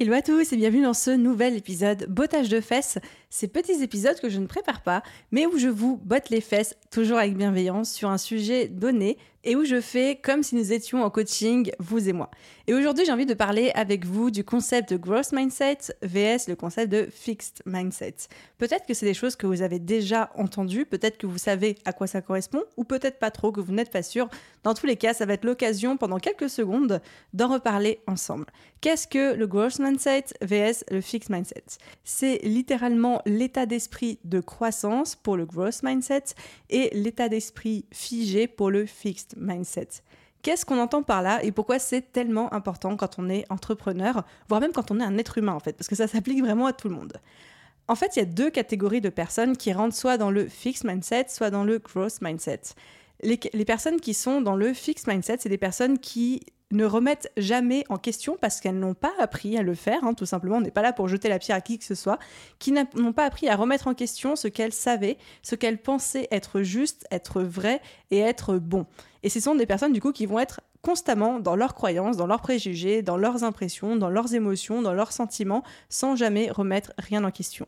Hello à tous et bienvenue dans ce nouvel épisode Bottage de fesses. Ces petits épisodes que je ne prépare pas, mais où je vous botte les fesses, toujours avec bienveillance, sur un sujet donné et où je fais comme si nous étions en coaching, vous et moi. Et aujourd'hui, j'ai envie de parler avec vous du concept de growth mindset vs le concept de fixed mindset. Peut-être que c'est des choses que vous avez déjà entendues, peut-être que vous savez à quoi ça correspond, ou peut-être pas trop, que vous n'êtes pas sûr. Dans tous les cas, ça va être l'occasion pendant quelques secondes d'en reparler ensemble. Qu'est-ce que le growth mindset vs le fixed mindset? C'est littéralement l'état d'esprit de croissance pour le growth mindset et l'état d'esprit figé pour le fixed mindset. Qu'est-ce qu'on entend par là et pourquoi c'est tellement important quand on est entrepreneur, voire même quand on est un être humain en fait, parce que ça s'applique vraiment à tout le monde. En fait, il y a deux catégories de personnes qui rentrent soit dans le fixed mindset, soit dans le growth mindset. Les, les personnes qui sont dans le fixed mindset, c'est des personnes qui ne remettent jamais en question parce qu'elles n'ont pas appris à le faire, hein, tout simplement. On n'est pas là pour jeter la pierre à qui que ce soit, qui n'ont pas appris à remettre en question ce qu'elles savaient, ce qu'elles pensaient être juste, être vrai et être bon. Et ce sont des personnes du coup qui vont être constamment dans leurs croyances, dans leurs préjugés, dans leurs impressions, dans leurs émotions, dans leurs sentiments, sans jamais remettre rien en question.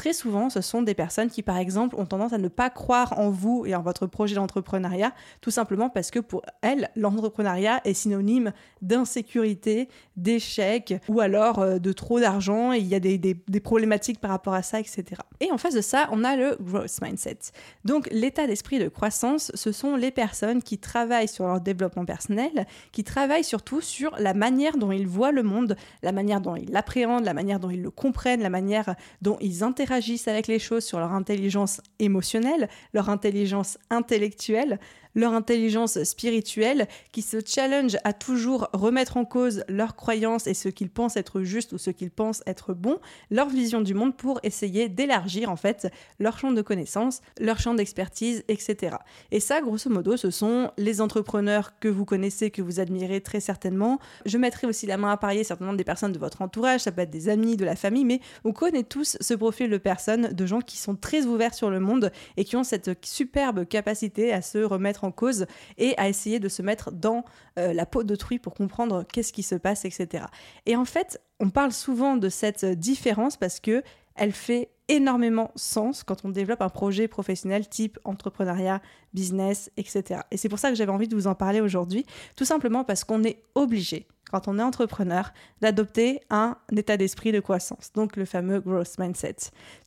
Très souvent, ce sont des personnes qui, par exemple, ont tendance à ne pas croire en vous et en votre projet d'entrepreneuriat, tout simplement parce que pour elles, l'entrepreneuriat est synonyme d'insécurité, d'échec, ou alors euh, de trop d'argent, et il y a des, problématiques par rapport à ça, etc. Et en face de ça, on a le growth mindset. Donc l'état d'esprit de croissance, ce sont les personnes qui travaillent sur leur développement personnel, qui travaillent surtout sur la manière dont ils voient le monde, la manière dont ils l'appréhendent, la manière dont ils le comprennent, la manière dont ils interagissent avec les choses sur leur intelligence émotionnelle, leur intelligence intellectuelle, leur intelligence spirituelle, qui se challenge à toujours remettre en cause leurs croyances et ce qu'ils pensent être juste ou ce qu'ils pensent être bon, leur vision du monde pour essayer d'élargir en fait leur champ de connaissances, leur champ d'expertise, etc. Et ça, grosso modo, ce sont les entrepreneurs que vous connaissez, que vous admirez très certainement. Je mettrai aussi la main à parier certainement des personnes de votre entourage, ça peut être des amis, de la famille, mais on connaît tous ce profil de personnes, de gens qui sont très ouverts sur le monde et qui ont cette superbe capacité à se remettre en cause et à essayer de se mettre dans euh, la peau d'autrui pour comprendre qu'est-ce qui se passe, etc. Et en fait, on parle souvent de cette différence parce que elle fait énormément sens quand on développe un projet professionnel type entrepreneuriat, business, etc. Et c'est pour ça que j'avais envie de vous en parler aujourd'hui, tout simplement parce qu'on est obligé quand on est entrepreneur, d'adopter un état d'esprit de croissance, donc le fameux growth mindset.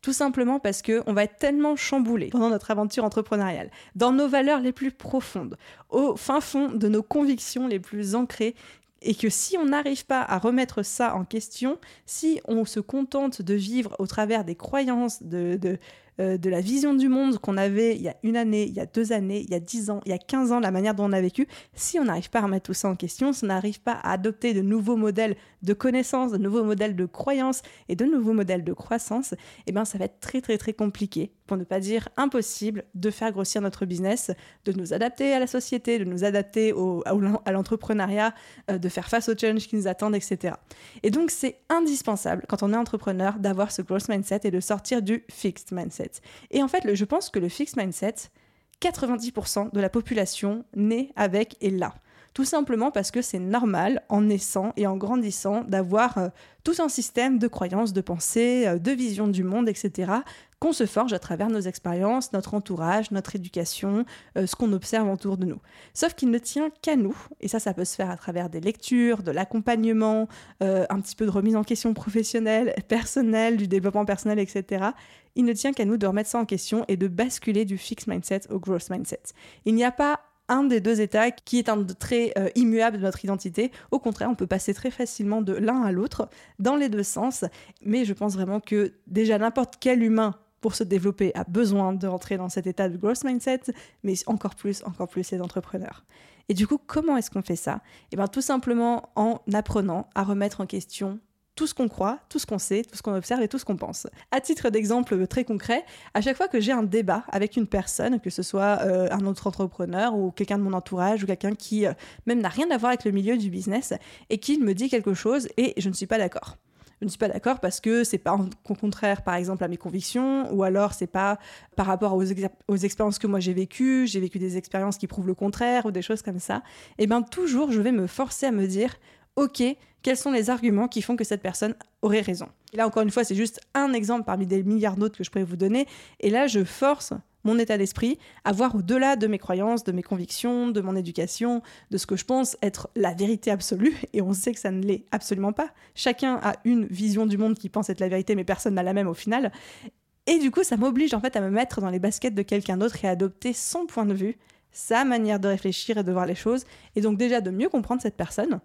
Tout simplement parce qu'on va être tellement chamboulé pendant notre aventure entrepreneuriale, dans nos valeurs les plus profondes, au fin fond de nos convictions les plus ancrées, et que si on n'arrive pas à remettre ça en question, si on se contente de vivre au travers des croyances, de, euh, de la vision du monde qu'on avait il y a une année, il y a deux années, il y a dix ans, il y a quinze ans, la manière dont on a vécu, si on n'arrive pas à remettre tout ça en question, si on n'arrive pas à adopter de nouveaux modèles de connaissances, de nouveaux modèles de croyances et de nouveaux modèles de croissance, eh bien ça va être très très très compliqué, pour ne pas dire impossible, de faire grossir notre business, de nous adapter à la société, de nous adapter à l'entrepreneuriat, euh, de faire face aux challenges qui nous attendent, etc. Et donc c'est indispensable quand on est entrepreneur d'avoir ce growth mindset et de sortir du fixed mindset. Et en fait, je pense que le fixed mindset, 90% de la population naît avec et là. Tout simplement parce que c'est normal, en naissant et en grandissant, d'avoir euh, tout un système de croyances, de pensées, euh, de vision du monde, etc., qu'on se forge à travers nos expériences, notre entourage, notre éducation, euh, ce qu'on observe autour de nous. Sauf qu'il ne tient qu'à nous, et ça, ça peut se faire à travers des lectures, de l'accompagnement, euh, un petit peu de remise en question professionnelle, personnelle, du développement personnel, etc. Il ne tient qu'à nous de remettre ça en question et de basculer du fixed mindset au growth mindset. Il n'y a pas un des deux états qui est un trait euh, immuable de notre identité. Au contraire, on peut passer très facilement de l'un à l'autre dans les deux sens. Mais je pense vraiment que déjà n'importe quel humain pour se développer a besoin de rentrer dans cet état de growth mindset, mais encore plus, encore plus les entrepreneurs. Et du coup, comment est-ce qu'on fait ça? Eh bien, tout simplement en apprenant à remettre en question tout ce qu'on croit, tout ce qu'on sait, tout ce qu'on observe et tout ce qu'on pense. À titre d'exemple très concret, à chaque fois que j'ai un débat avec une personne, que ce soit euh, un autre entrepreneur ou quelqu'un de mon entourage ou quelqu'un qui euh, même n'a rien à voir avec le milieu du business et qui me dit quelque chose et je ne suis pas d'accord. Je ne suis pas d'accord parce que c'est pas contraire, par exemple, à mes convictions, ou alors c'est pas par rapport aux, aux expériences que moi j'ai vécues, j'ai vécu des expériences qui prouvent le contraire, ou des choses comme ça. Et bien toujours, je vais me forcer à me dire, ok, quels sont les arguments qui font que cette personne aurait raison? Et là, encore une fois, c'est juste un exemple parmi des milliards d'autres que je pourrais vous donner. Et là, je force mon état d'esprit à voir au-delà de mes croyances, de mes convictions, de mon éducation, de ce que je pense être la vérité absolue. Et on sait que ça ne l'est absolument pas. Chacun a une vision du monde qui pense être la vérité, mais personne n'a la même au final. Et du coup, ça m'oblige en fait à me mettre dans les baskets de quelqu'un d'autre et à adopter son point de vue, sa manière de réfléchir et de voir les choses. Et donc déjà de mieux comprendre cette personne,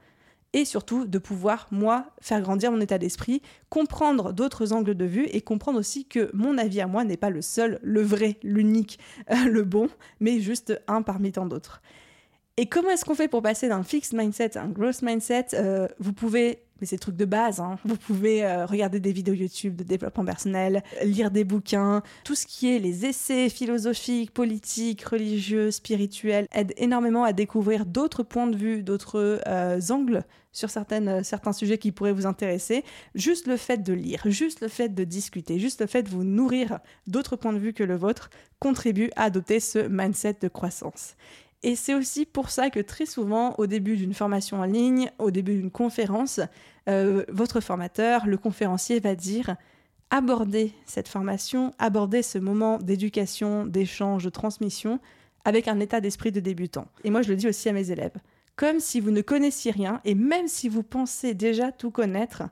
et surtout de pouvoir, moi, faire grandir mon état d'esprit, comprendre d'autres angles de vue et comprendre aussi que mon avis à moi n'est pas le seul, le vrai, l'unique, le bon, mais juste un parmi tant d'autres. Et comment est-ce qu'on fait pour passer d'un fixed mindset à un growth mindset? Euh, Vous pouvez mais c'est le truc de base. Hein. Vous pouvez euh, regarder des vidéos YouTube de développement personnel, lire des bouquins. Tout ce qui est les essais philosophiques, politiques, religieux, spirituels aide énormément à découvrir d'autres points de vue, d'autres euh, angles sur certaines, euh, certains sujets qui pourraient vous intéresser. Juste le fait de lire, juste le fait de discuter, juste le fait de vous nourrir d'autres points de vue que le vôtre contribue à adopter ce mindset de croissance. Et c'est aussi pour ça que très souvent, au début d'une formation en ligne, au début d'une conférence, euh, votre formateur, le conférencier va dire abordez cette formation, abordez ce moment d'éducation, d'échange, de transmission avec un état d'esprit de débutant. Et moi, je le dis aussi à mes élèves. Comme si vous ne connaissiez rien, et même si vous pensez déjà tout connaître,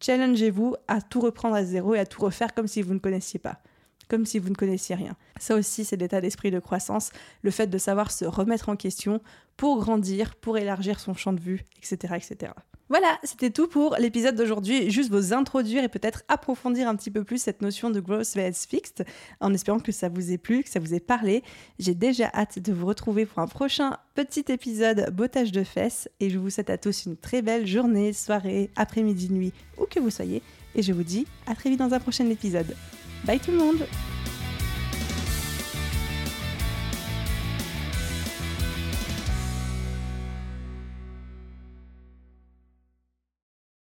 challengez-vous à tout reprendre à zéro et à tout refaire comme si vous ne connaissiez pas comme si vous ne connaissiez rien. Ça aussi, c'est l'état d'esprit de croissance, le fait de savoir se remettre en question pour grandir, pour élargir son champ de vue, etc. etc. Voilà, c'était tout pour l'épisode d'aujourd'hui. Juste vous introduire et peut-être approfondir un petit peu plus cette notion de growth vs fixed, en espérant que ça vous ait plu, que ça vous ait parlé. J'ai déjà hâte de vous retrouver pour un prochain petit épisode bottage de fesses et je vous souhaite à tous une très belle journée, soirée, après-midi, nuit, où que vous soyez. Et je vous dis à très vite dans un prochain épisode. Bye tout le monde